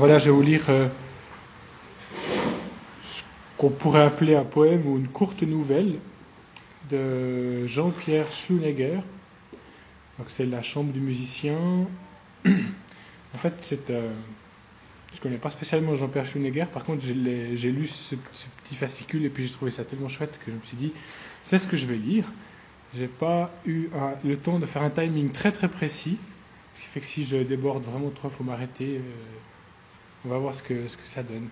Voilà, je vais vous lire euh, ce qu'on pourrait appeler un poème ou une courte nouvelle de Jean-Pierre Schlunegger. C'est La chambre du musicien. en fait, c'est, euh, je ne connais pas spécialement Jean-Pierre Schlunegger. Par contre, j'ai lu ce, petit fascicule et puis j'ai trouvé ça tellement chouette que je me suis dit, c'est ce que je vais lire. J'ai pas eu le temps de faire un timing très très précis, ce qui fait que si je déborde vraiment trop, il faut m'arrêter. Euh, on va voir ce que, ça donne.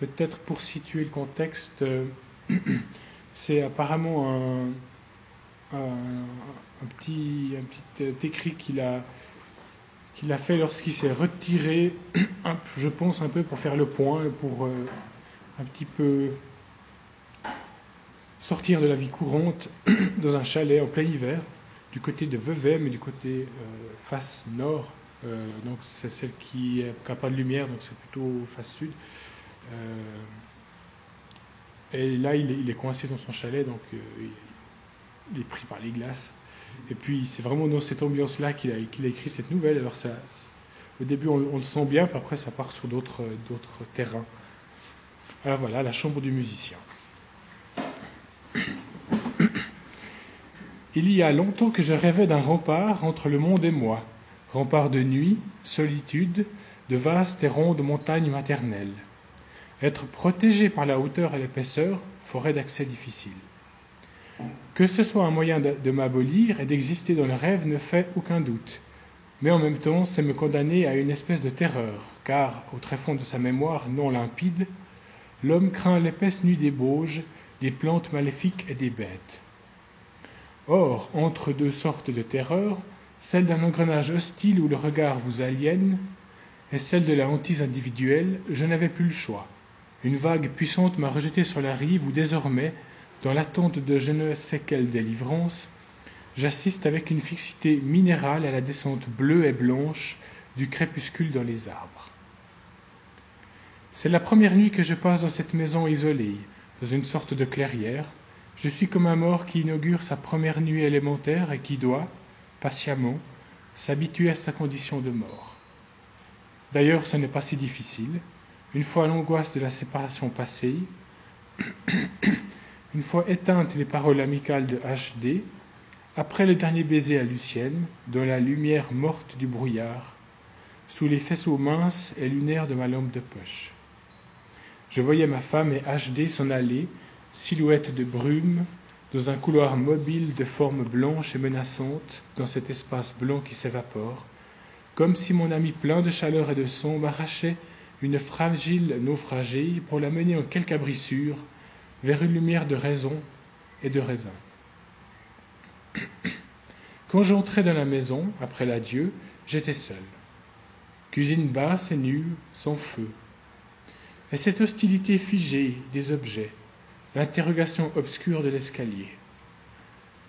Peut-être pour situer le contexte, euh, c'est apparemment un, petit, euh, écrit qu'il a, qu'il a fait lorsqu'il s'est retiré, je pense un peu pour faire le point, pour euh, un petit peu sortir de la vie courante dans un chalet en plein hiver, du côté de Vevey, mais du côté face nord donc c'est celle qui n'a pas de lumière, donc c'est plutôt face sud. Euh, et là, il est, coincé dans son chalet, donc euh, il est pris par les glaces. Et puis c'est vraiment dans cette ambiance-là qu'il a, écrit cette nouvelle. Alors ça, au début, on, le sent bien, puis après, ça part sur d'autres terrains. Alors voilà, la chambre du musicien. Il y a longtemps que je rêvais d'un rempart entre le monde et moi rempart de nuit, solitude, de vastes et rondes montagnes maternelles. Être protégé par la hauteur et l'épaisseur, forêt d'accès difficile. Que ce soit un moyen de, m'abolir et d'exister dans le rêve ne fait aucun doute. Mais en même temps, c'est me condamner à une espèce de terreur, car, au tréfonds de sa mémoire non limpide, l'homme craint l'épaisse nuit des Bauges, des plantes maléfiques et des bêtes. Or, entre deux sortes de terreurs, celle d'un engrenage hostile où le regard vous aliène, et celle de la hantise individuelle, je n'avais plus le choix. Une vague puissante m'a rejeté sur la rive où désormais, dans l'attente de je ne sais quelle délivrance, j'assiste avec une fixité minérale à la descente bleue et blanche du crépuscule dans les arbres. C'est la première nuit que je passe dans cette maison isolée, dans une sorte de clairière. Je suis comme un mort qui inaugure sa première nuit élémentaire et qui doit, patiemment, s'habituer à sa condition de mort. D'ailleurs, ce n'est pas si difficile. Une fois l'angoisse de la séparation passée, une fois éteintes les paroles amicales de HD, après le dernier baiser à Lucienne, dans la lumière morte du brouillard, sous les faisceaux minces et lunaires de ma lampe de poche. Je voyais ma femme et HD s'en aller, silhouette de brume, dans un couloir mobile de forme blanche et menaçante, dans cet espace blanc qui s'évapore, comme si mon ami plein de chaleur et de son m'arrachait une fragile naufragée pour la mener en quelque abrissure vers une lumière de raison et de raisin. Quand j'entrai dans la maison, après l'adieu, j'étais seul. Cuisine basse et nue, sans feu. Et cette hostilité figée des objets, l'interrogation obscure de l'escalier.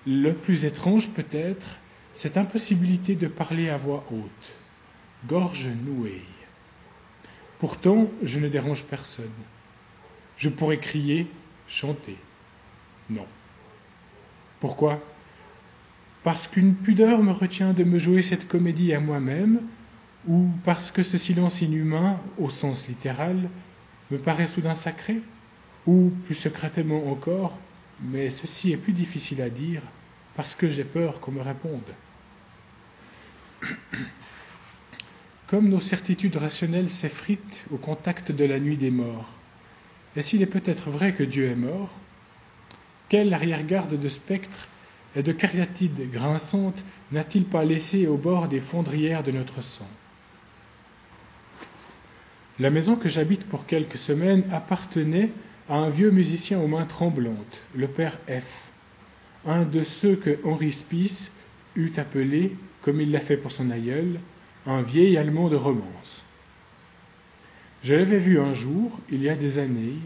Le plus étrange peut-être, cette impossibilité de parler à voix haute, gorge nouée. Pourtant, je ne dérange personne. Je pourrais crier, chanter. Non. Pourquoi? Parce qu'une pudeur me retient de me jouer cette comédie à moi-même, ou parce que ce silence inhumain, au sens littéral, me paraît soudain sacré? Ou plus secrètement encore, mais ceci est plus difficile à dire parce que j'ai peur qu'on me réponde. Comme nos certitudes rationnelles s'effritent au contact de la nuit des morts, et s'il est peut-être vrai que Dieu est mort, quelle arrière-garde de spectres et de cariatides grinçantes n'a-t-il pas laissé au bord des fondrières de notre sang? La maison que j'habite pour quelques semaines appartenait à un vieux musicien aux mains tremblantes, le père F, un de ceux que Henri Spies eût appelé, comme il l'a fait pour son aïeul, un vieil Allemand de romance. Je l'avais vu un jour, il y a des années,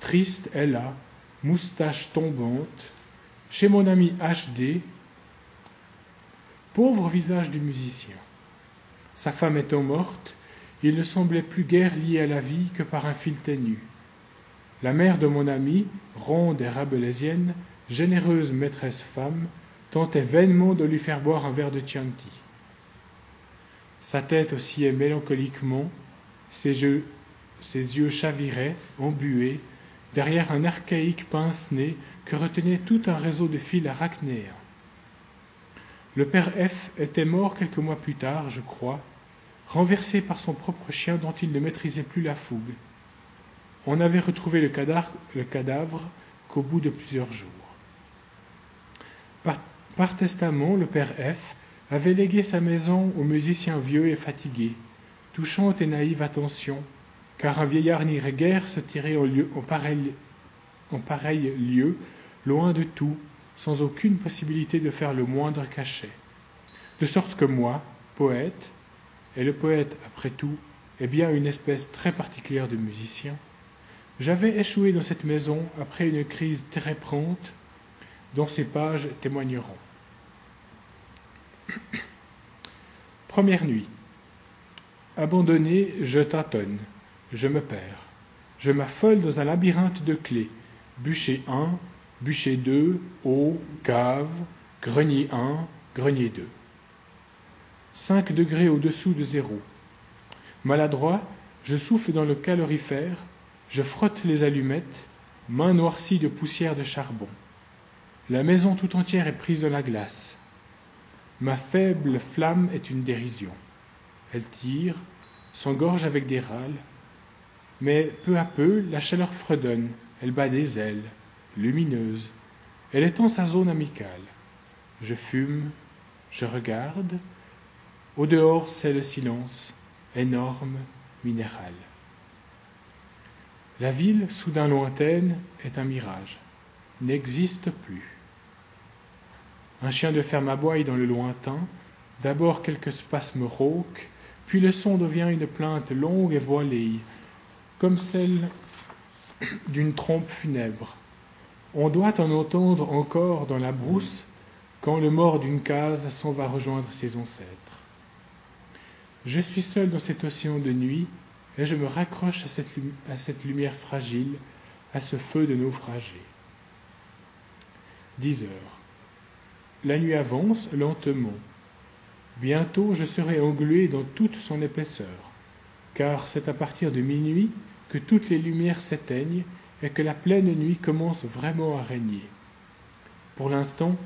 triste là, moustache tombante, chez mon ami HD, pauvre visage du musicien. Sa femme étant morte, il ne semblait plus guère lié à la vie que par un fil ténu. La mère de mon ami, ronde et rabelaisienne, généreuse maîtresse femme, tentait vainement de lui faire boire un verre de Chianti. Sa tête oscillait mélancoliquement, Ses yeux, ses yeux chaviraient, embués, derrière un archaïque pince-nez que retenait tout un réseau de fils arachnéens. Le père F était mort quelques mois plus tard, je crois, renversé par son propre chien dont il ne maîtrisait plus la fougue. On avait retrouvé le cadavre, qu'au bout de plusieurs jours. Par, testament, le père F avait légué sa maison au musicien vieux et fatigué, touchante et naïve attention, car un vieillard n'irait guère se tirer en, pareil, en pareil lieu, loin de tout, sans aucune possibilité de faire le moindre cachet. De sorte que moi, poète, et le poète, après tout, est bien une espèce très particulière de musicien, j'avais échoué dans cette maison après une crise très prompte dont ces pages témoigneront. Première nuit. Abandonné, je tâtonne, je me perds. Je m'affole dans un labyrinthe de clés. Bûcher 1, bûcher 2, eau, cave, grenier 1, grenier 2. 5 degrés au-dessous de zéro. Maladroit, je souffle dans le calorifère, je frotte les allumettes, main noircie de poussière de charbon. La maison tout entière est prise dans la glace. Ma faible flamme est une dérision. Elle tire, s'engorge avec des râles, mais peu à peu la chaleur fredonne, elle bat des ailes, lumineuse. Elle étend sa zone amicale. Je fume, je regarde. Au dehors, c'est le silence, énorme, minéral. La ville, soudain lointaine, est un mirage, n'existe plus. Un chien de ferme aboie dans le lointain, d'abord quelques spasmes rauques, puis le son devient une plainte longue et voilée, comme celle d'une trompe funèbre. On doit en entendre encore dans la brousse quand le mort d'une case s'en va rejoindre ses ancêtres. Je suis seul dans cet océan de nuit et je me raccroche à cette, à cette lumière fragile, à ce feu de naufragés. Dix heures. La nuit avance lentement. Bientôt je serai englué dans toute son épaisseur, car c'est à partir de minuit que toutes les lumières s'éteignent et que la pleine nuit commence vraiment à régner. Pour l'instant,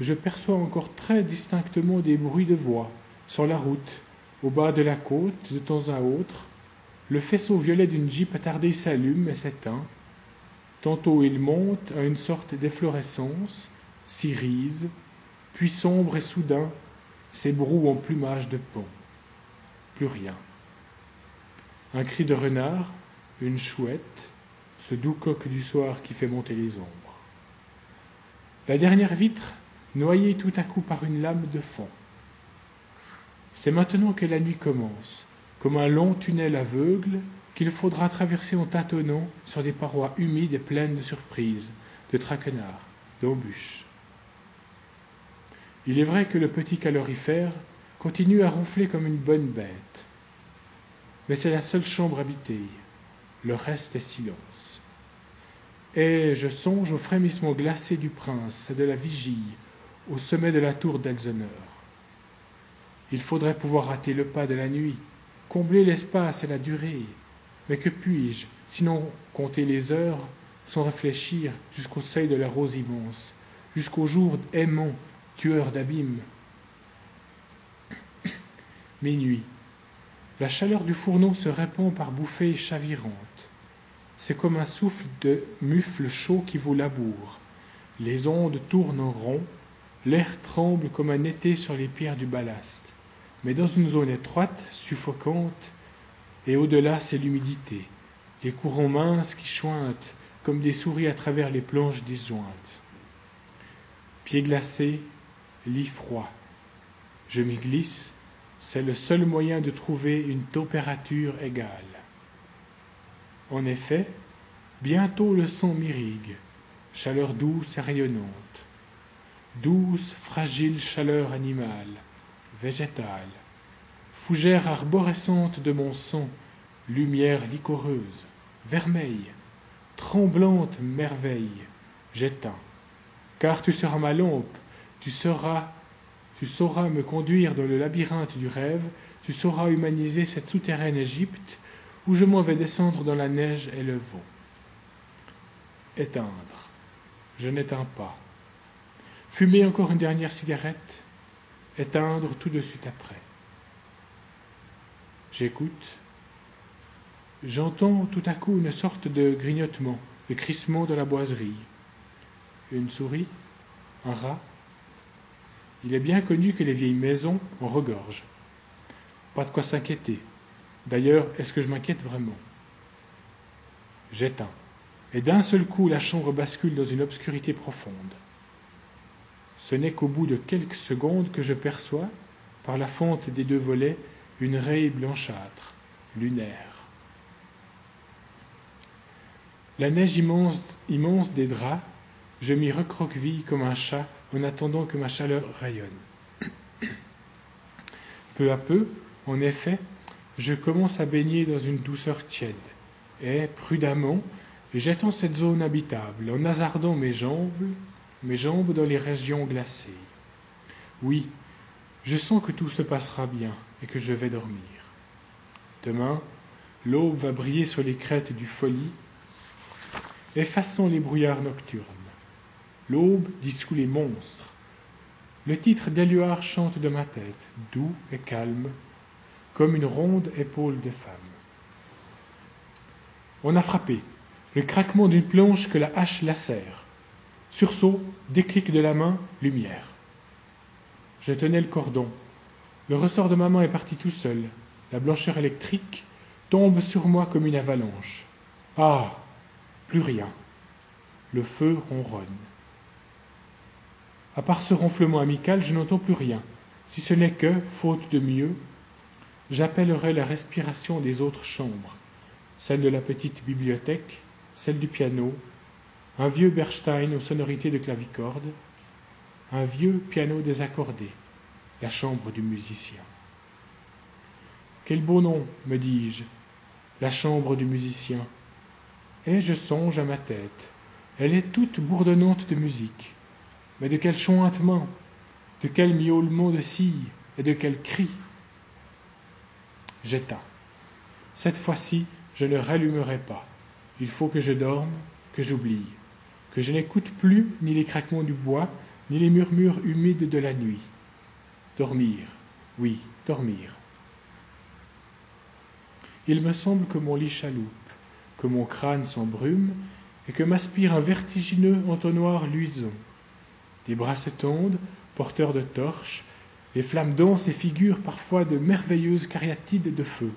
je perçois encore très distinctement des bruits de voix sur la route, au bas de la côte, de temps à autre. Le faisceau violet d'une jeep attardée s'allume et s'éteint. Tantôt il monte à une sorte d'efflorescence, s'irise, puis sombre et soudain s'ébroue en plumage de pont. Plus rien. Un cri de renard, une chouette, ce doux coq du soir qui fait monter les ombres. La dernière vitre, noyée tout à coup par une lame de fond. C'est maintenant que la nuit commence, comme un long tunnel aveugle qu'il faudra traverser en tâtonnant sur des parois humides et pleines de surprises, de traquenards, d'embûches. Il est vrai que le petit calorifère continue à ronfler comme une bonne bête, mais c'est la seule chambre habitée le reste est silence. Et je songe au frémissement glacé du prince et de la vigie au sommet de la tour d'Elseneur. Il faudrait pouvoir rater le pas de la nuit, combler l'espace et la durée. Mais que puis-je, sinon compter les heures, sans réfléchir jusqu'au seuil de la rose immense, jusqu'au jour aimant, tueur d'abîmes Minuit. La chaleur du fourneau se répand par bouffées chavirantes. C'est comme un souffle de mufle chaud qui vous laboure. Les ondes tournent en rond, l'air tremble comme un été sur les pierres du ballast. Mais dans une zone étroite, suffocante, et au-delà c'est l'humidité, les courants minces qui chointent comme des souris à travers les planches disjointes. Pieds glacés, lit froid. Je m'y glisse, c'est le seul moyen de trouver une température égale. En effet, bientôt le sang m'irrigue, chaleur douce et rayonnante, douce, fragile chaleur animale, végétale, fougère arborescente de mon sang, lumière licoreuse, vermeille, tremblante merveille, j'éteins. Car tu seras ma lampe, tu seras, tu sauras me conduire dans le labyrinthe du rêve, tu sauras humaniser cette souterraine Égypte où je m'en vais descendre dans la neige et le vent. Éteindre. Je n'éteins pas. Fumer encore une dernière cigarette. Éteindre tout de suite après. J'écoute. J'entends tout à coup une sorte de grignotement, de crissement de la boiserie. Une souris Un rat Il est bien connu que les vieilles maisons en regorgent. Pas de quoi s'inquiéter. D'ailleurs, est-ce que je m'inquiète vraiment? J'éteins. Et d'un seul coup, la chambre bascule dans une obscurité profonde. Ce n'est qu'au bout de quelques secondes que je perçois, par la fente des deux volets, une raie blanchâtre, lunaire. La neige immense, des draps, je m'y recroqueville comme un chat en attendant que ma chaleur rayonne. Peu à peu, en effet, je commence à baigner dans une douceur tiède, et prudemment, jetant cette zone habitable, en hasardant mes jambes, mes jambes dans les régions glacées. Oui, je sens que tout se passera bien et que je vais dormir. Demain, l'aube va briller sur les crêtes du folie, effaçant les brouillards nocturnes. L'aube dissout les monstres. Le titre d'Éluard chante de ma tête, doux et calme, comme une ronde épaule de femme. On a frappé, le craquement d'une planche que la hache lacère. Sursaut, déclic de la main, lumière. Je tenais le cordon. Le ressort de ma main est parti tout seul. La blancheur électrique tombe sur moi comme une avalanche. Ah Plus rien. Le feu ronronne. À part ce ronflement amical, je n'entends plus rien, si ce n'est que, faute de mieux, j'appellerai la respiration des autres chambres, celle de la petite bibliothèque, celle du piano, un vieux Berstein aux sonorités de clavicorde, un vieux piano désaccordé, la chambre du musicien. Quel beau nom, me dis-je, la chambre du musicien. Et je songe à ma tête. Elle est toute bourdonnante de musique. Mais de quel chantement, de quel miaulement de scie et de quel cri j'éteins. Cette fois-ci, je ne rallumerai pas. Il faut que je dorme, que j'oublie, que je n'écoute plus ni les craquements du bois, ni les murmures humides de la nuit. Dormir, oui, dormir. Il me semble que mon lit chaloupe, que mon crâne s'embrume, et que m'aspire un vertigineux entonnoir luisant. Des bras se tendent, porteurs de torches, les flammes dansent et figurent parfois de merveilleuses cariatides de feu.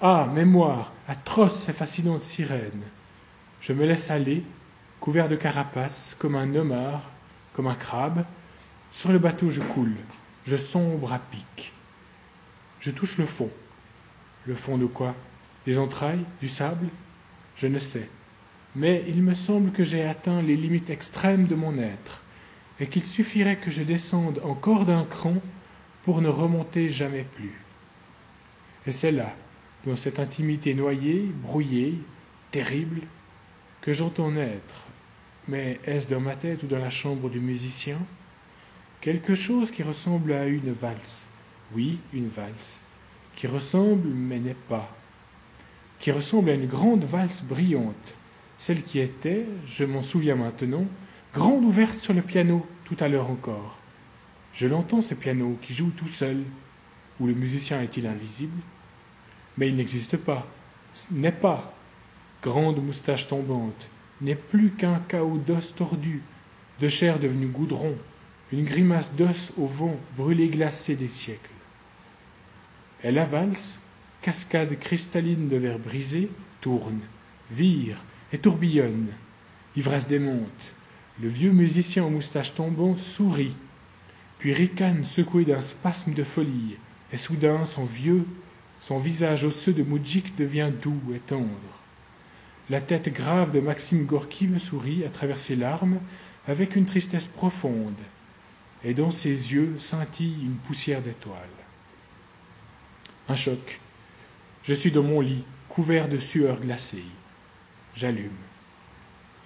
Ah, mémoire, atroce et fascinante sirène. Je me laisse aller, couvert de carapace, comme un homard, comme un crabe. Sur le bateau, je coule, je sombre à pic. Je touche le fond. Le fond de quoi? Des entrailles? Du sable? Je ne sais. Mais il me semble que j'ai atteint les limites extrêmes de mon être et qu'il suffirait que je descende encore d'un cran pour ne remonter jamais plus. Et c'est là, dans cette intimité noyée, brouillée, terrible, que j'entends naître, mais est-ce dans ma tête ou dans la chambre du musicien Quelque chose qui ressemble à une valse? Oui, une valse. Qui ressemble, mais n'est pas. Qui ressemble à une grande valse brillante. Celle qui était, je m'en souviens maintenant, grande ouverte sur le piano tout à l'heure encore. Je l'entends ce piano qui joue tout seul. Ou le musicien est-il invisible? Mais il n'existe pas, n'est pas. Grande moustache tombante, n'est plus qu'un chaos d'os tordus, de chair devenue goudron, une grimace d'os au vent brûlé glacé des siècles. Elle avance, cascade cristalline de verre brisé, tourne, vire et tourbillonne. L'ivresse démonte, le vieux musicien aux moustaches tombantes sourit, puis ricane secoué d'un spasme de folie, et soudain son vieux, son visage osseux de moudjik devient doux et tendre. La tête grave de Maxime Gorky me sourit à travers ses larmes avec une tristesse profonde, et dans ses yeux scintille une poussière d'étoiles. Un choc. Je suis dans mon lit, couvert de sueur glacée. J'allume.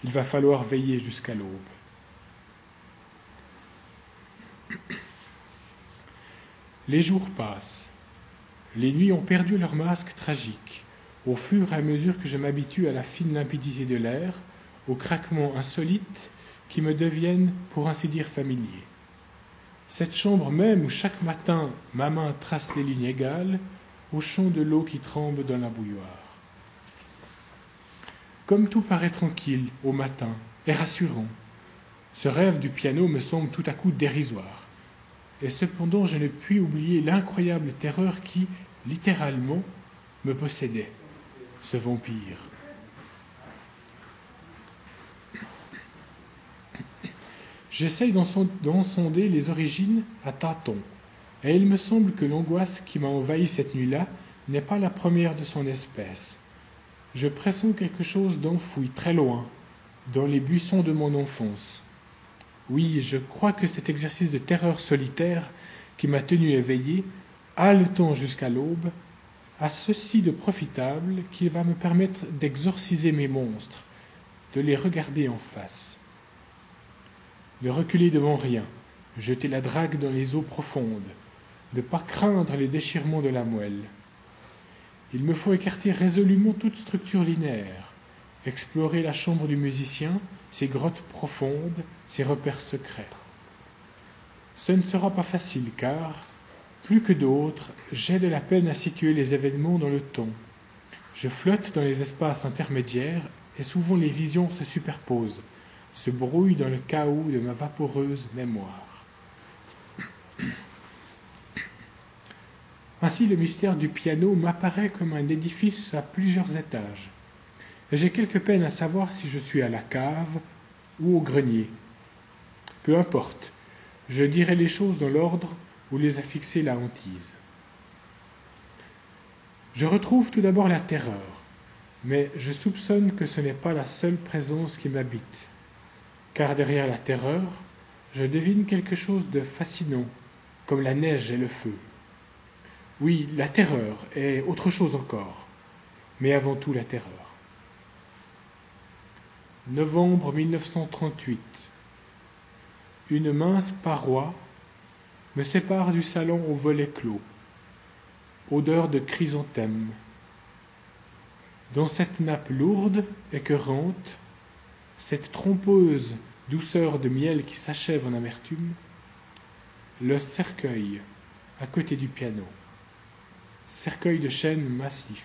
Il va falloir veiller jusqu'à l'aube. Les jours passent. Les nuits ont perdu leur masque tragique, au fur et à mesure que je m'habitue à la fine limpidité de l'air, aux craquements insolites qui me deviennent, pour ainsi dire, familiers. Cette chambre même où chaque matin ma main trace les lignes égales, au chant de l'eau qui tremble dans la bouilloire. Comme tout paraît tranquille au matin et rassurant, ce rêve du piano me semble tout à coup dérisoire. Et cependant, je ne puis oublier l'incroyable terreur qui, littéralement, me possédait, ce vampire. J'essaye d'en sonder les origines à tâtons, et il me semble que l'angoisse qui m'a envahi cette nuit-là n'est pas la première de son espèce. Je pressens quelque chose d'enfoui très loin, dans les buissons de mon enfance. Oui, je crois que cet exercice de terreur solitaire qui m'a tenu éveillé, haletant jusqu'à l'aube, a ceci de profitable qu'il va me permettre d'exorciser mes monstres, de les regarder en face, de reculer devant rien, jeter la drague dans les eaux profondes, de pas craindre les déchirements de la moelle. Il me faut écarter résolument toute structure linéaire, explorer la chambre du musicien, ses grottes profondes, ses repères secrets. Ce ne sera pas facile car, plus que d'autres, j'ai de la peine à situer les événements dans le temps. Je flotte dans les espaces intermédiaires et souvent les visions se superposent, se brouillent dans le chaos de ma vaporeuse mémoire. Ainsi, le mystère du piano m'apparaît comme un édifice à plusieurs étages. Et j'ai quelque peine à savoir si je suis à la cave ou au grenier. Peu importe, je dirai les choses dans l'ordre où les a fixées la hantise. Je retrouve tout d'abord la terreur, mais je soupçonne que ce n'est pas la seule présence qui m'habite, car derrière la terreur, je devine quelque chose de fascinant, comme la neige et le feu. Oui, la terreur est autre chose encore, mais avant tout la terreur. Novembre 1938. Une mince paroi me sépare du salon au volet clos. Odeur de chrysanthème. Dans cette nappe lourde, écœurante, cette trompeuse douceur de miel qui s'achève en amertume, le cercueil à côté du piano cercueil de chêne massif.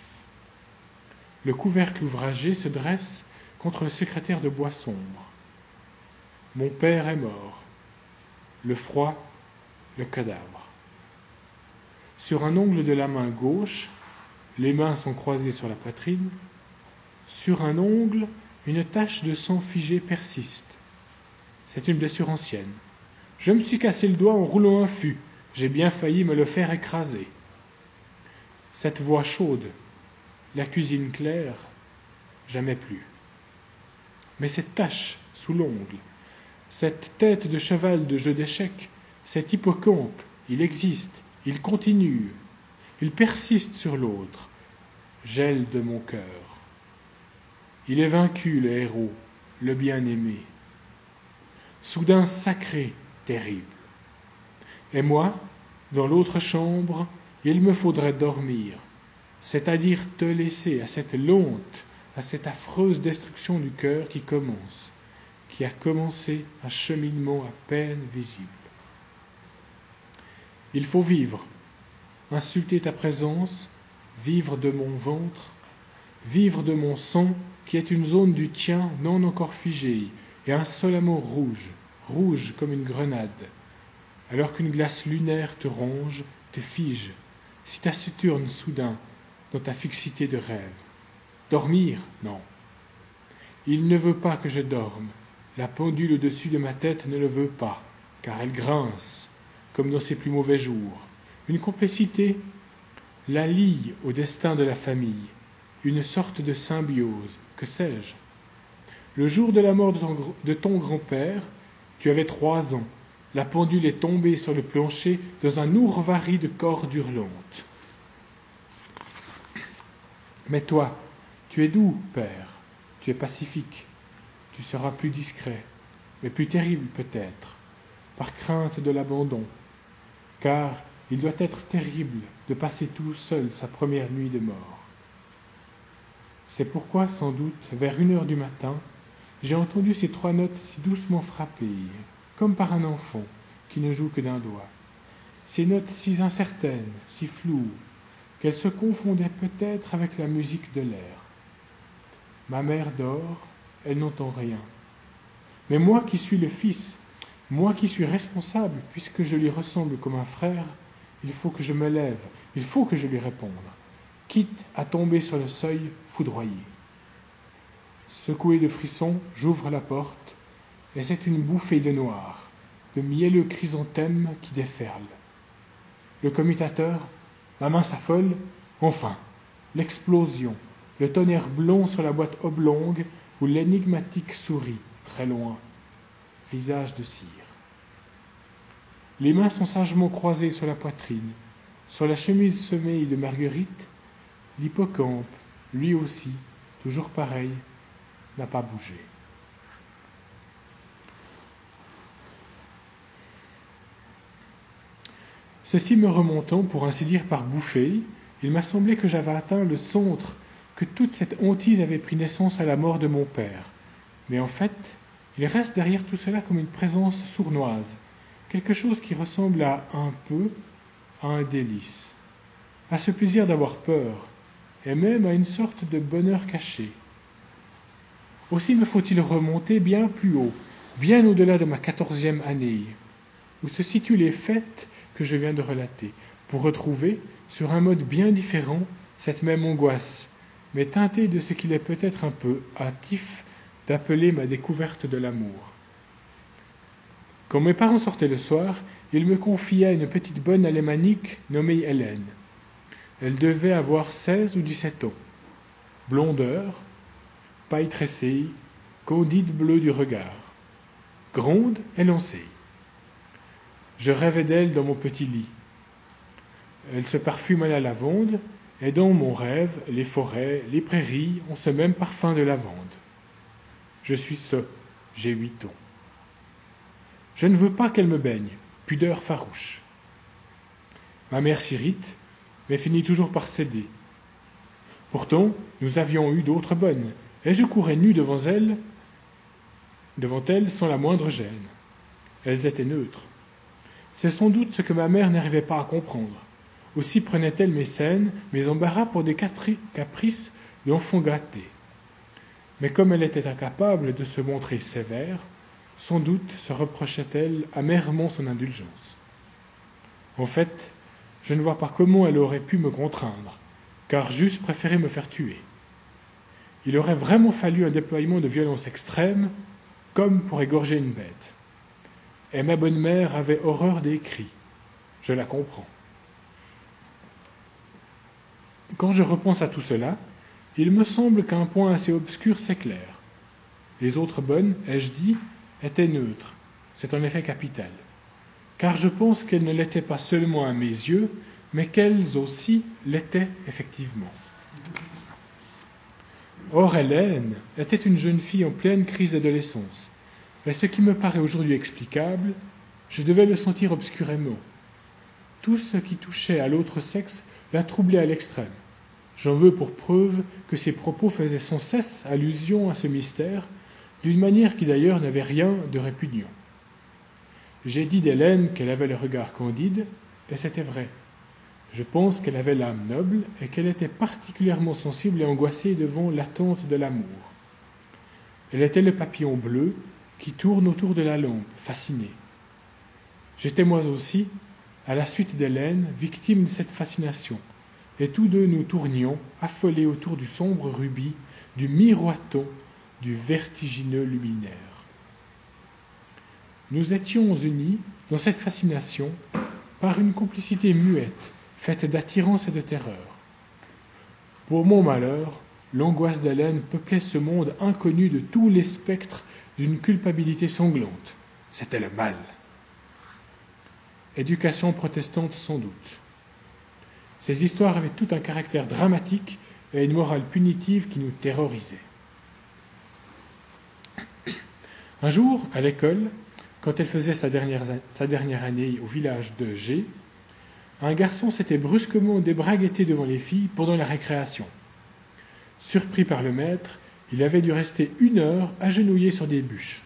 Le couvercle ouvragé se dresse contre le secrétaire de bois sombre. Mon père est mort. Le froid, le cadavre. Sur un ongle de la main gauche, les mains sont croisées sur la poitrine. Sur un ongle, une tache de sang figé persiste. C'est une blessure ancienne. Je me suis cassé le doigt en roulant un fût. J'ai bien failli me le faire écraser cette voix chaude, la cuisine claire, jamais plus. Mais cette tache sous l'ongle, cette tête de cheval de jeu d'échecs, cet hippocampe, il existe, il continue, il persiste sur l'autre, gèle de mon cœur. Il est vaincu, le héros, le bien-aimé. Soudain sacré, terrible. Et moi, dans l'autre chambre, il me faudrait dormir, c'est-à-dire te laisser à cette honte, à cette affreuse destruction du cœur qui commence, qui a commencé un cheminement à peine visible. Il faut vivre, insulter ta présence, vivre de mon ventre, vivre de mon sang qui est une zone du tien non encore figée et insolemment rouge, rouge comme une grenade, alors qu'une glace lunaire te ronge, te fige, si taciturne soudain dans ta fixité de rêve. Dormir Non. Il ne veut pas que je dorme. La pendule au-dessus de ma tête ne le veut pas, car elle grince, comme dans ses plus mauvais jours. Une complicité la lie au destin de la famille, une sorte de symbiose, que sais-je? Le jour de la mort de ton, grand-père, tu avais trois ans. La pendule est tombée sur le plancher dans un ourvari de cordes hurlantes. Mais toi, tu es doux, Père, tu es pacifique, tu seras plus discret, mais plus terrible peut-être, par crainte de l'abandon, car il doit être terrible de passer tout seul sa première nuit de mort. C'est pourquoi, sans doute, vers une heure du matin, j'ai entendu ces trois notes si doucement frapper, comme par un enfant qui ne joue que d'un doigt. Ces notes si incertaines, si floues, qu'elles se confondaient peut-être avec la musique de l'air. Ma mère dort, elle n'entend rien. Mais moi qui suis le fils, moi qui suis responsable, puisque je lui ressemble comme un frère, il faut que je me lève, il faut que je lui réponde, quitte à tomber sur le seuil foudroyé. Secoué de frissons, j'ouvre la porte, et c'est une bouffée de noir, de mielleux chrysanthèmes qui déferle. Le commutateur, la main s'affole, enfin, l'explosion, le tonnerre blond sur la boîte oblongue où l'énigmatique sourit, très loin, visage de cire. Les mains sont sagement croisées sur la poitrine, sur la chemise semée de marguerite, l'hippocampe, lui aussi, toujours pareil, n'a pas bougé. Ceci me remontant, pour ainsi dire, par bouffée, il m'a semblé que j'avais atteint le centre, que toute cette hantise avait pris naissance à la mort de mon père. Mais en fait, il reste derrière tout cela comme une présence sournoise, quelque chose qui ressemble à un peu à un délice, à ce plaisir d'avoir peur, et même à une sorte de bonheur caché. Aussi me faut-il remonter bien plus haut, bien au-delà de ma quatorzième année, où se situent les fêtes que je viens de relater, pour retrouver, sur un mode bien différent, cette même angoisse, mais teintée de ce qu'il est peut-être un peu hâtif d'appeler ma découverte de l'amour. Quand mes parents sortaient le soir, ils me confiaient une petite bonne alémanique nommée Hélène. Elle devait avoir seize ou dix-sept ans. Blondeur, paille tressée, candide bleu du regard. Gronde et lancée. Je rêvais d'elle dans mon petit lit. Elle se parfume à la lavande, et dans mon rêve, les forêts, les prairies ont ce même parfum de lavande. Je suis ce, j'ai huit ans. Je ne veux pas qu'elle me baigne, pudeur farouche. Ma mère s'irrite, mais finit toujours par céder. Pourtant, nous avions eu d'autres bonnes, et je courais nu devant elles, devant elles sans la moindre gêne. Elles étaient neutres. C'est sans doute ce que ma mère n'arrivait pas à comprendre. Aussi prenait-elle mes scènes, mes embarras pour des caprices d'enfant gâté. Mais comme elle était incapable de se montrer sévère, sans doute se reprochait-elle amèrement son indulgence. En fait, je ne vois pas comment elle aurait pu me contraindre, car j'eusse préféré me faire tuer. Il aurait vraiment fallu un déploiement de violence extrême, comme pour égorger une bête. Et ma bonne mère avait horreur des cris. Je la comprends. Quand je repense à tout cela, il me semble qu'un point assez obscur s'éclaire. Les autres bonnes, ai-je dit, était neutre. C'est en effet capital. Car je pense qu'elles ne l'étaient pas seulement à mes yeux, mais qu'elles aussi l'étaient effectivement. Or, Hélène était une jeune fille en pleine crise d'adolescence. Et ce qui me paraît aujourd'hui explicable, je devais le sentir obscurément. Tout ce qui touchait à l'autre sexe la troublait à l'extrême. J'en veux pour preuve que ses propos faisaient sans cesse allusion à ce mystère d'une manière qui d'ailleurs n'avait rien de répugnant. J'ai dit d'Hélène qu'elle avait le regard candide, et c'était vrai. Je pense qu'elle avait l'âme noble et qu'elle était particulièrement sensible et angoissée devant l'attente de l'amour. Elle était le papillon bleu qui tourne autour de la lampe, fasciné. J'étais moi aussi, à la suite d'Hélène, victime de cette fascination, et tous deux nous tournions, affolés autour du sombre rubis, du miroiton du vertigineux luminaire. Nous étions unis dans cette fascination par une complicité muette, faite d'attirance et de terreur. Pour mon malheur, l'angoisse d'Hélène peuplait ce monde inconnu de tous les spectres d'une culpabilité sanglante. C'était le mal. Éducation protestante sans doute. Ces histoires avaient tout un caractère dramatique et une morale punitive qui nous terrorisait. Un jour, à l'école, quand elle faisait sa dernière, année au village de G, un garçon s'était brusquement débraguetté devant les filles pendant la récréation. Surpris par le maître, il avait dû rester une heure agenouillé sur des bûches.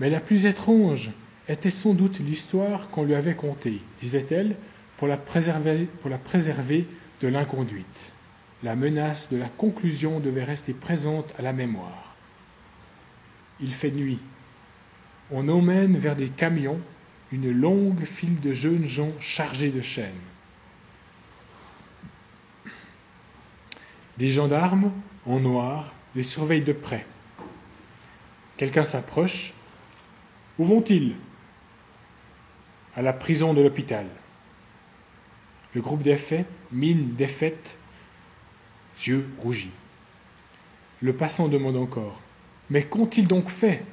Mais la plus étrange était sans doute l'histoire qu'on lui avait contée, disait-elle, pour la préserver de l'inconduite. La menace de la conclusion devait rester présente à la mémoire. Il fait nuit. On emmène vers des camions une longue file de jeunes gens chargés de chaînes. Des gendarmes, en noir, les surveillent de près. Quelqu'un s'approche. Où vont-ils? À la prison de l'hôpital. Le groupe d'effets, mine défaite, yeux rougis. Le passant demande encore Mais qu'ont-ils donc fait?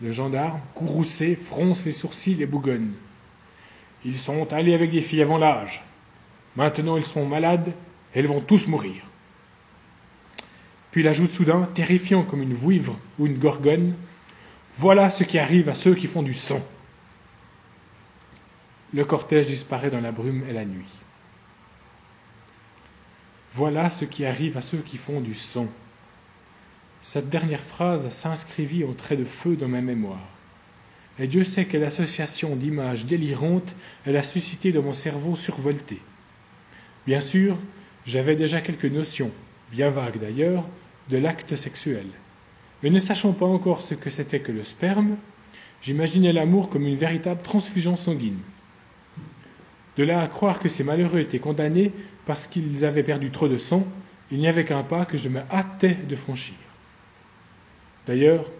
Le gendarme, courroucé, fronce les sourcils et bougonne. Ils sont allés avec des filles avant l'âge. Maintenant ils sont malades et elles vont tous mourir. Puis il ajoute soudain, terrifiant comme une vouivre ou une gorgone, Voilà ce qui arrive à ceux qui font du sang. Le cortège disparaît dans la brume et la nuit. Voilà ce qui arrive à ceux qui font du sang. Cette dernière phrase s'inscrivit en trait de feu dans ma mémoire. Et Dieu sait quelle association d'images délirantes elle a suscité dans mon cerveau survolté. Bien sûr, j'avais déjà quelques notions, bien vagues d'ailleurs, de l'acte sexuel. Mais ne sachant pas encore ce que c'était que le sperme, j'imaginais l'amour comme une véritable transfusion sanguine. De là à croire que ces malheureux étaient condamnés parce qu'ils avaient perdu trop de sang, il n'y avait qu'un pas que je me hâtais de franchir. D'ailleurs,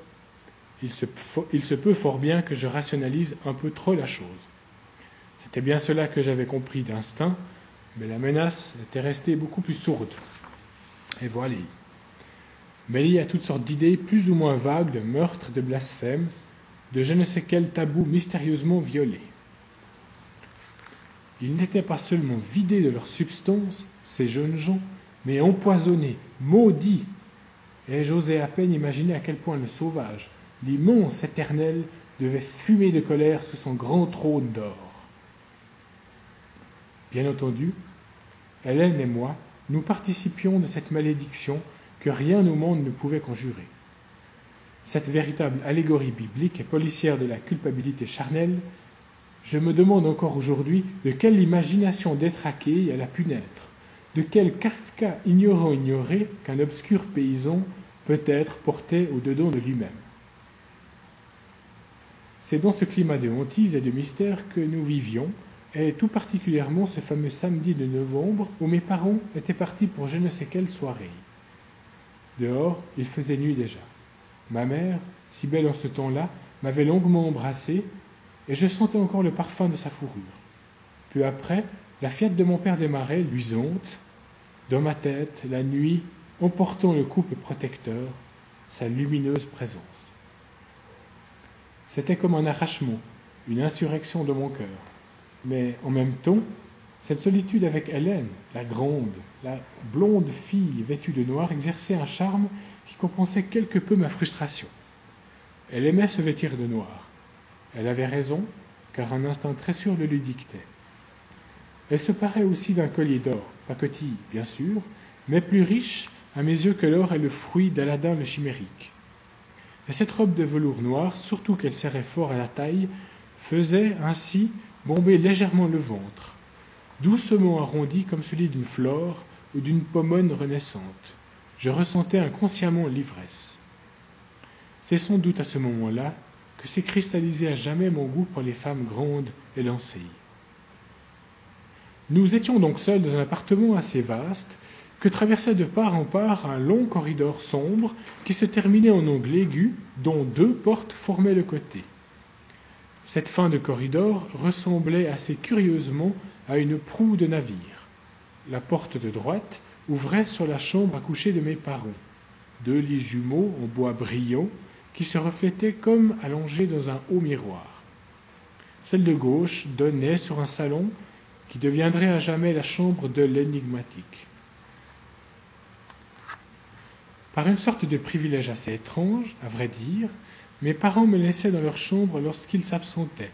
il se, peut fort bien que je rationalise un peu trop la chose. C'était bien cela que j'avais compris d'instinct, mais la menace était restée beaucoup plus sourde. Et voilà mêlé à toutes sortes d'idées plus ou moins vagues de meurtre, de blasphème, de je ne sais quel tabou mystérieusement violé. Ils n'étaient pas seulement vidés de leur substance, ces jeunes gens, mais empoisonnés, maudits. Et j'osais à peine imaginer à quel point le sauvage, l'immense éternel, devait fumer de colère sous son grand trône d'or. Bien entendu, Hélène et moi, nous participions de cette malédiction que rien au monde ne pouvait conjurer. Cette véritable allégorie biblique et policière de la culpabilité charnelle, je me demande encore aujourd'hui de quelle imagination détraquée elle a pu naître, de quel Kafka ignorant ignoré qu'un obscur paysan peut être porté au-dedans de lui-même. C'est dans ce climat de hantise et de mystère que nous vivions, et tout particulièrement ce fameux samedi de novembre où mes parents étaient partis pour je ne sais quelle soirée. Dehors, il faisait nuit déjà. Ma mère, si belle en ce temps-là, m'avait longuement embrassé, et je sentais encore le parfum de sa fourrure. Peu après, la Fiat de mon père démarrait, luisante, dans ma tête, la nuit, emportant le couple protecteur, sa lumineuse présence. C'était comme un arrachement, une insurrection de mon cœur. Mais en même temps, cette solitude avec Hélène, la grande, la blonde fille vêtue de noir, exerçait un charme qui compensait quelque peu ma frustration. Elle aimait se vêtir de noir. Elle avait raison, car un instinct très sûr le lui dictait. Elle se parait aussi d'un collier d'or, pacotille, bien sûr, mais plus riche à mes yeux que l'or est le fruit d'Aladin le chimérique. Et cette robe de velours noir, surtout qu'elle serrait fort à la taille, faisait ainsi bomber légèrement le ventre, doucement arrondi comme celui d'une flore ou d'une pomone renaissante. Je ressentais inconsciemment l'ivresse. C'est sans doute à ce moment-là que s'est cristallisé à jamais mon goût pour les femmes grandes et lancées. Nous étions donc seuls dans un appartement assez vaste que traversait de part en part un long corridor sombre qui se terminait en angle aigu dont deux portes formaient le côté. Cette fin de corridor ressemblait assez curieusement à une proue de navire. La porte de droite ouvrait sur la chambre à coucher de mes parents, deux lits jumeaux en bois brillant qui se reflétaient comme allongés dans un haut miroir. Celle de gauche donnait sur un salon qui deviendrait à jamais la chambre de l'énigmatique. Par une sorte de privilège assez étrange, à vrai dire, mes parents me laissaient dans leur chambre lorsqu'ils s'absentaient,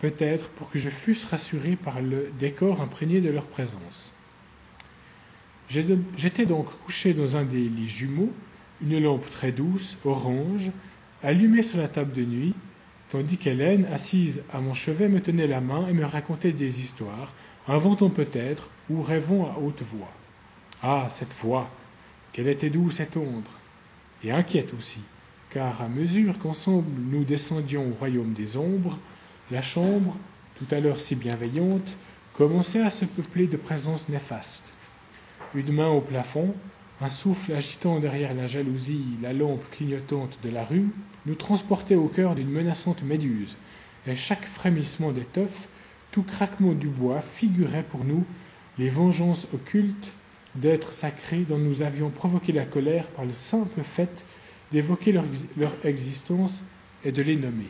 peut-être pour que je fusse rassuré par le décor imprégné de leur présence. J'étais donc couché dans un des lits jumeaux, une lampe très douce, orange, allumée sur la table de nuit, tandis qu'Hélène, assise à mon chevet, me tenait la main et me racontait des histoires, inventant peut-être ou rêvant à haute voix. Ah, cette voix Qu'elle était douce et tendre, et inquiète aussi, car à mesure qu'ensemble nous descendions au royaume des ombres, la chambre, tout à l'heure si bienveillante, commençait à se peupler de présences néfastes. Une main au plafond, un souffle agitant derrière la jalousie la lampe clignotante de la rue, nous transportait au cœur d'une menaçante méduse, et chaque frémissement d'étoffe, tout craquement du bois figurait pour nous les vengeances occultes d'êtres sacrés dont nous avions provoqué la colère par le simple fait d'évoquer leur, leur, existence et de les nommer.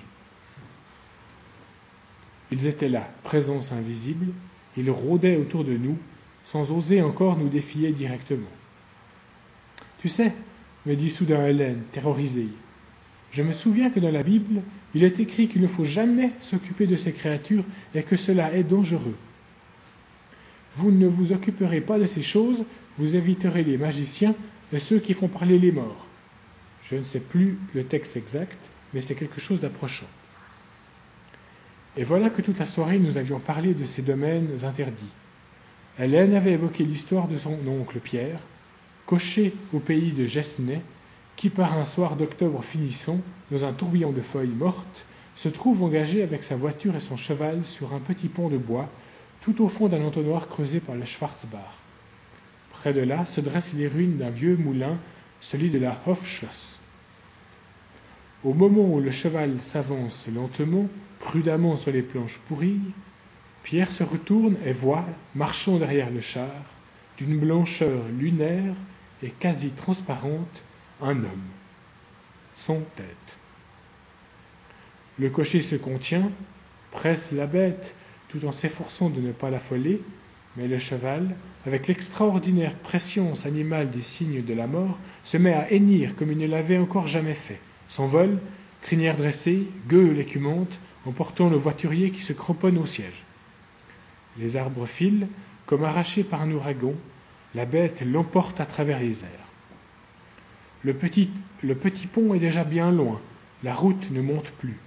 Ils étaient là, présence invisible, ils rôdaient autour de nous, sans oser encore nous défier directement. Tu sais, me dit soudain Hélène, terrorisée, je me souviens que dans la Bible, il est écrit qu'il ne faut jamais s'occuper de ces créatures et que cela est dangereux. Vous ne vous occuperez pas de ces choses, vous éviterez les magiciens et ceux qui font parler les morts. Je ne sais plus le texte exact, mais c'est quelque chose d'approchant. Et voilà que toute la soirée nous avions parlé de ces domaines interdits. Hélène avait évoqué l'histoire de son oncle Pierre, coché au pays de Gesnay, qui par un soir d'octobre finissant, dans un tourbillon de feuilles mortes, se trouve engagé avec sa voiture et son cheval sur un petit pont de bois, tout au fond d'un entonnoir creusé par le Schwarzbach. Près de là se dressent les ruines d'un vieux moulin, celui de la Hofschloss. Au moment où le cheval s'avance lentement, prudemment sur les planches pourries, Pierre se retourne et voit, marchant derrière le char, d'une blancheur lunaire et quasi transparente, un homme, sans tête. Le cocher se contient, presse la bête tout en s'efforçant de ne pas l'affoler, mais le cheval, avec l'extraordinaire prescience animale des signes de la mort, se met à hennir comme il ne l'avait encore jamais fait. S'envole, crinière dressée, gueule écumante, en portant le voiturier qui se cramponne au siège. Les arbres filent, comme arrachés par un ouragan, la bête l'emporte à travers les airs. Le petit, pont est déjà bien loin, la route ne monte plus,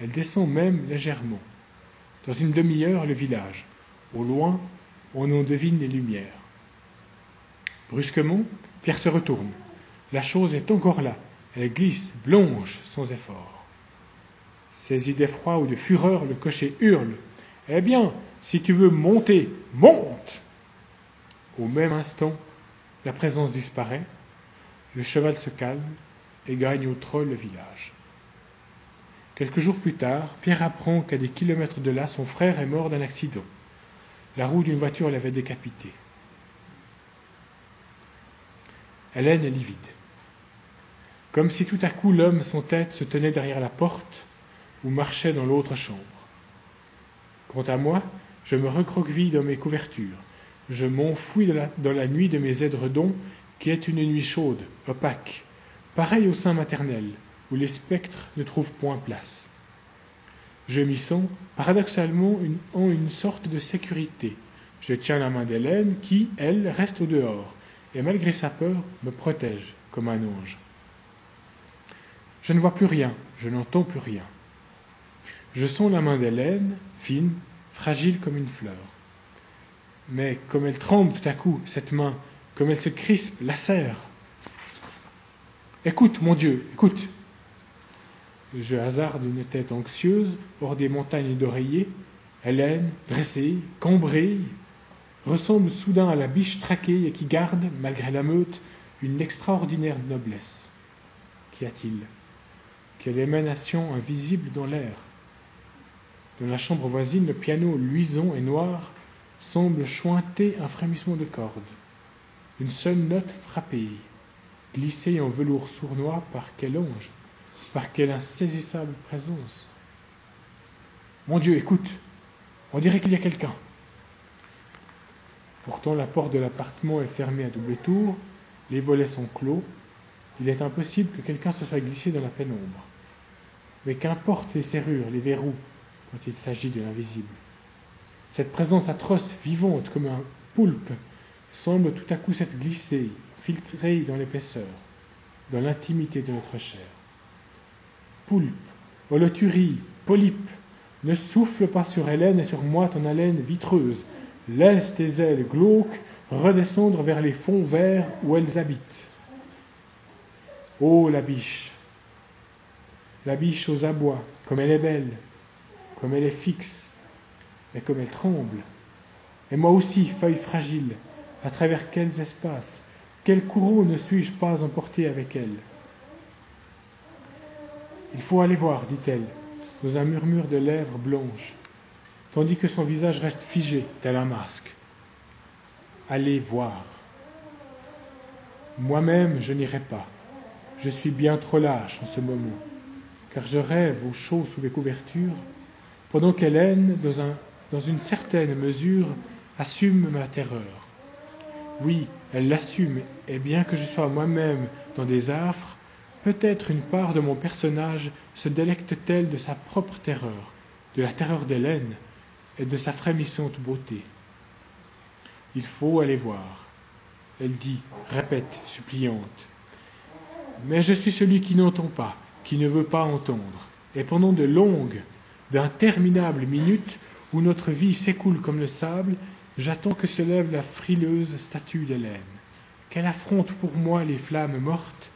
elle descend même légèrement. Dans une demi-heure, le village. Au loin, on en devine les lumières. Brusquement, Pierre se retourne. La chose est encore là. Elle glisse, blanche, sans effort. Saisi d'effroi ou de fureur, le cocher hurle. Eh bien, si tu veux monter, monte Au même instant, la présence disparaît, le cheval se calme et gagne au troll le village. Quelques jours plus tard, Pierre apprend qu'à des kilomètres de là, son frère est mort d'un accident. La roue d'une voiture l'avait décapité. Hélène est livide. Comme si tout à coup l'homme sans tête se tenait derrière la porte ou marchait dans l'autre chambre. Quant à moi, je me recroqueville dans mes couvertures. Je m'enfouis dans, dans la, nuit de mes édredons, qui est une nuit chaude, opaque, pareille au sein maternel, où les spectres ne trouvent point place. Je m'y sens paradoxalement en une sorte de sécurité. Je tiens la main d'Hélène qui, elle, reste au dehors, et malgré sa peur, me protège comme un ange. Je ne vois plus rien, je n'entends plus rien. Je sens la main d'Hélène, fine, fragile comme une fleur. Mais comme elle tremble tout à coup, cette main, comme elle se crispe, la serre. Écoute, mon Dieu, écoute. Je hasarde une tête anxieuse hors des montagnes d'oreillers. Hélène, dressée, cambrée, ressemble soudain à la biche traquée et qui garde, malgré la meute, une extraordinaire noblesse. Qu'y a-t-il? Quelle émanation invisible dans l'air Dans la chambre voisine, le piano luisant et noir semble chointer un frémissement de cordes. Une seule note frappée, glissée en velours sournois par quel ange par quelle insaisissable présence. Mon Dieu, écoute, on dirait qu'il y a quelqu'un. Pourtant, la porte de l'appartement est fermée à double tour, les volets sont clos, il est impossible que quelqu'un se soit glissé dans la pénombre. Mais qu'importe les serrures, les verrous, quand il s'agit de l'invisible. Cette présence atroce, vivante comme un poulpe, semble tout à coup s'être glissé, filtré dans l'épaisseur, dans l'intimité de notre chair. Poulpe, holoturie, polype, ne souffle pas sur Hélène et sur moi ton haleine vitreuse. Laisse tes ailes glauques redescendre vers les fonds verts où elles habitent. Ô la biche, la biche aux abois, comme elle est belle, comme elle est fixe, et comme elle tremble. Et moi aussi, feuille fragile, à travers quels espaces, quel courroux ne suis-je pas emporté avec elle? Il faut aller voir, dit-elle, dans un murmure de lèvres blanches, tandis que son visage reste figé, tel un masque. Allez voir. Moi-même, je n'irai pas. Je suis bien trop lâche en ce moment, car je rêve au chaud sous les couvertures, pendant qu'Hélène, dans une certaine mesure, assume ma terreur. Oui, elle l'assume, et bien que je sois moi-même dans des affres, peut-être une part de mon personnage se délecte-t-elle de sa propre terreur, de la terreur d'Hélène et de sa frémissante beauté. Il faut aller voir. Elle dit, répète, suppliante. Mais je suis celui qui n'entend pas, qui ne veut pas entendre. Et pendant de longues, d'interminables minutes où notre vie s'écoule comme le sable, j'attends que se lève la frileuse statue d'Hélène, qu'elle affronte pour moi les flammes mortes,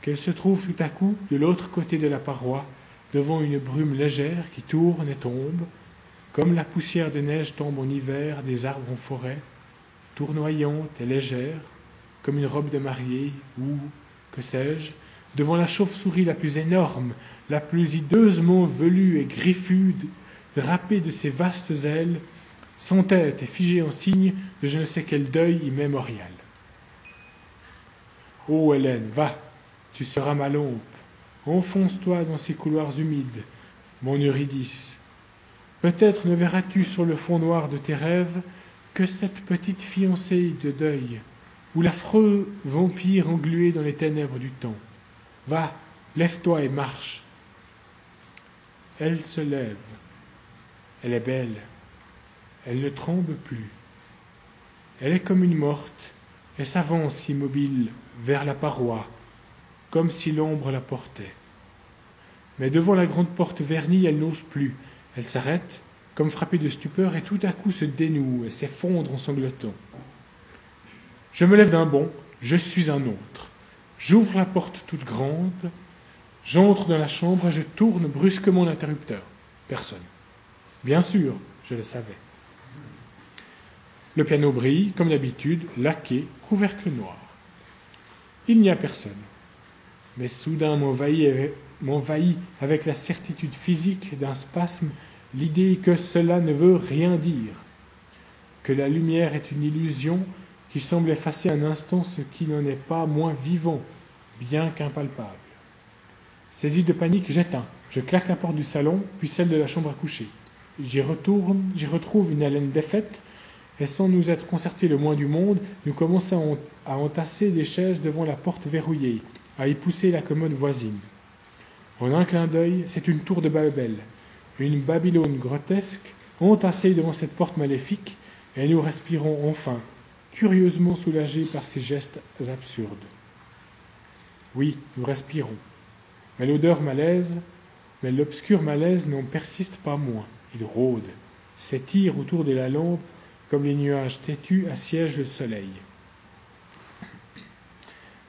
qu'elle se trouve tout à coup de l'autre côté de la paroi, devant une brume légère qui tourne et tombe, comme la poussière de neige tombe en hiver des arbres en forêt, tournoyante et légère, comme une robe de mariée, ou, que sais-je, devant la chauve-souris la plus énorme, la plus hideusement velue et griffue, drapée de ses vastes ailes, sans tête et figée en signe de je ne sais quel deuil immémorial. Ô Hélène, va, tu seras ma lampe, enfonce-toi dans ces couloirs humides, mon Eurydice. Peut-être ne verras-tu sur le fond noir de tes rêves que cette petite fiancée de deuil, ou l'affreux vampire englué dans les ténèbres du temps. Va, lève-toi et marche. Elle se lève. Elle est belle. Elle ne tremble plus. Elle est comme une morte et s'avance immobile vers la paroi, comme si l'ombre la portait. Mais devant la grande porte vernie, elle n'ose plus. Elle s'arrête, comme frappée de stupeur, et tout à coup se dénoue et s'effondre en sanglotant. Je me lève d'un bond, je suis un autre. J'ouvre la porte toute grande, j'entre dans la chambre et je tourne brusquement l'interrupteur. Personne. Bien sûr, je le savais. Le piano brille, comme d'habitude, laqué, couvercle noir. Il n'y a personne. Mais soudain m'envahit avec la certitude physique d'un spasme l'idée que cela ne veut rien dire, que la lumière est une illusion qui semble effacer un instant ce qui n'en est pas moins vivant, bien qu'impalpable. Saisi de panique, j'éteins. Je claque la porte du salon, puis celle de la chambre à coucher. J'y retourne, j'y retrouve une haleine défaite, et sans nous être concertés le moins du monde, nous commençons à entasser des chaises devant la porte verrouillée, à y pousser la commode voisine. En un clin d'œil, c'est une tour de Babel, une Babylone grotesque, entassée devant cette porte maléfique, et nous respirons enfin, curieusement soulagés par ces gestes absurdes. Oui, nous respirons. Mais l'odeur malaise, mais l'obscur malaise n'en persiste pas moins. Il rôde, s'étire autour de la lampe comme les nuages têtus assiègent le soleil.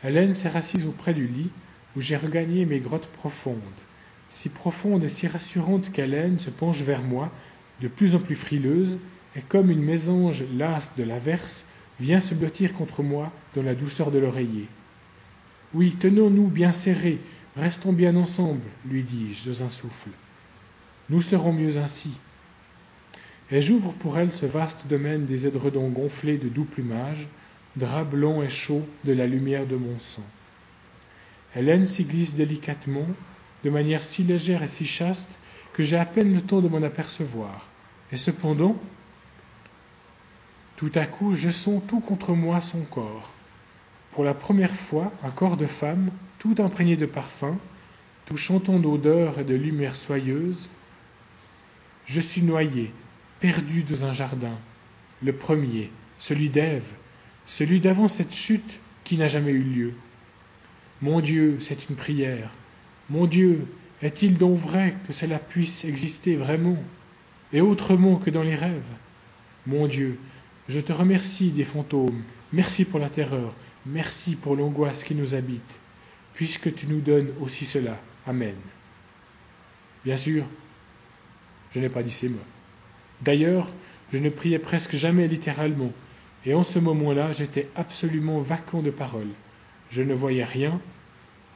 Hélène s'est assise auprès du lit où j'ai regagné mes grottes profondes, si profondes et si rassurantes qu'Hélène se penche vers moi, de plus en plus frileuse, et comme une mésange lasse de l'averse, vient se blottir contre moi dans la douceur de l'oreiller. Oui, tenons-nous bien serrés, restons bien ensemble, lui dis-je dans un souffle. Nous serons mieux ainsi. Et j'ouvre pour elle ce vaste domaine des édredons gonflés de doux plumage, drap blanc et chaud de la lumière de mon sang. Hélène s'y glisse délicatement, de manière si légère et si chaste, que j'ai à peine le temps de m'en apercevoir. Et cependant, tout à coup, je sens tout contre moi son corps. Pour la première fois, un corps de femme, tout imprégné de parfum, tout chantant d'odeurs et de lumière soyeuse. Je suis noyé, perdu dans un jardin, le premier, celui d'Ève, celui d'avant cette chute qui n'a jamais eu lieu. Mon Dieu, c'est une prière. Mon Dieu, est-il donc vrai que cela puisse exister vraiment et autrement que dans les rêves? Mon Dieu, je te remercie des fantômes, merci pour la terreur, merci pour l'angoisse qui nous habite, puisque tu nous donnes aussi cela. Amen. Bien sûr, je n'ai pas dit ces mots. D'ailleurs, je ne priais presque jamais littéralement, et en ce moment-là, j'étais absolument vacant de paroles. Je ne voyais rien,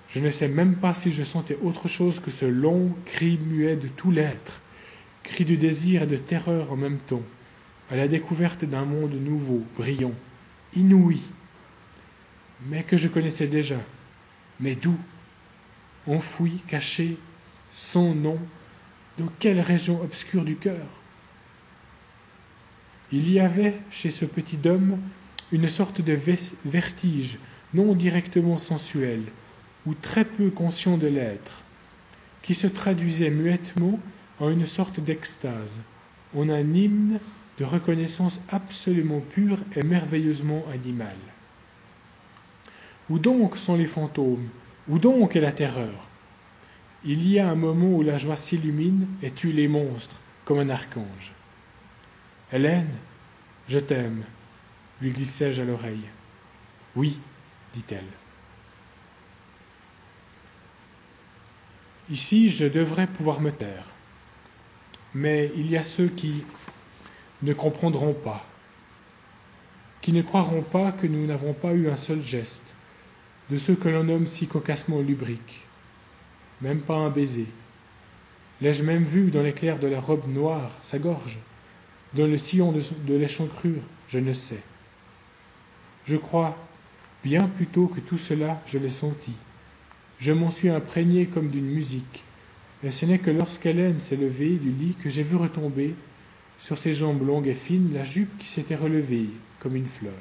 je ne sais même pas si je sentais autre chose que ce long cri muet de tout l'être, cri de désir et de terreur en même temps, à la découverte d'un monde nouveau, brillant, inouï, mais que je connaissais déjà. Mais d'où Enfoui, caché, sans nom, dans quelle région obscure du cœur Il y avait chez ce petit homme une sorte de vertige non directement sensuel, ou très peu conscient de l'être, qui se traduisait muettement en une sorte d'extase, en un hymne de reconnaissance absolument pure et merveilleusement animale. Où donc sont les fantômes? Où donc est la terreur? Il y a un moment où la joie s'illumine et tue les monstres comme un archange. Hélène, je t'aime, lui glissai-je à l'oreille. Oui, dit-elle. Ici, je devrais pouvoir me taire. Mais il y a ceux qui ne comprendront pas, qui ne croiront pas que nous n'avons pas eu un seul geste, de ceux que l'on nomme si cocassement lubrique, même pas un baiser. L'ai-je même vu dans l'éclair de la robe noire, sa gorge, dans le sillon de, l'échancrure, je ne sais. Je crois, bien plutôt que tout cela, je l'ai senti. Je m'en suis imprégné comme d'une musique, et ce n'est que lorsqu'Hélène s'est levée du lit que j'ai vu retomber sur ses jambes longues et fines la jupe qui s'était relevée comme une fleur.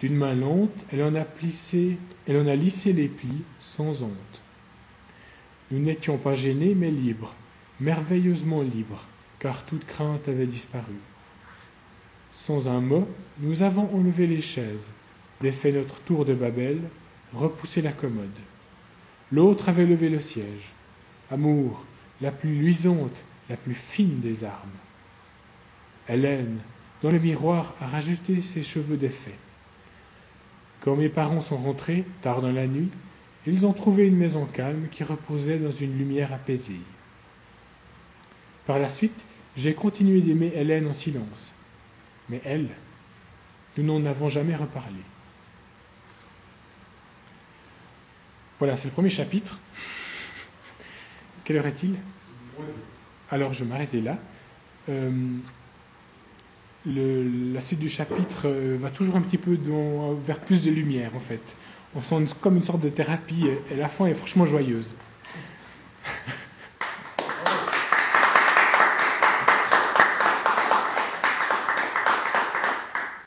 D'une main lente, elle en a plissé, elle en a lissé les plis sans honte. Nous n'étions pas gênés, mais libres, merveilleusement libres, car toute crainte avait disparu. Sans un mot, nous avons enlevé les chaises, défait notre tour de Babel, repoussé la commode. L'autre avait levé le siège. Amour, la plus luisante, la plus fine des armes. Hélène, dans le miroir, a rajouté ses cheveux défaits. Quand mes parents sont rentrés, tard dans la nuit, ils ont trouvé une maison calme qui reposait dans une lumière apaisée. Par la suite, j'ai continué d'aimer Hélène en silence. Mais elle, nous n'en avons jamais reparlé. Voilà, c'est le premier chapitre. Quelle heure est-il? Alors, je m'arrêtais là. Euh, la suite du chapitre euh, va toujours un petit peu vers plus de lumière, en fait. On sent comme une sorte de thérapie, et la fin est franchement joyeuse.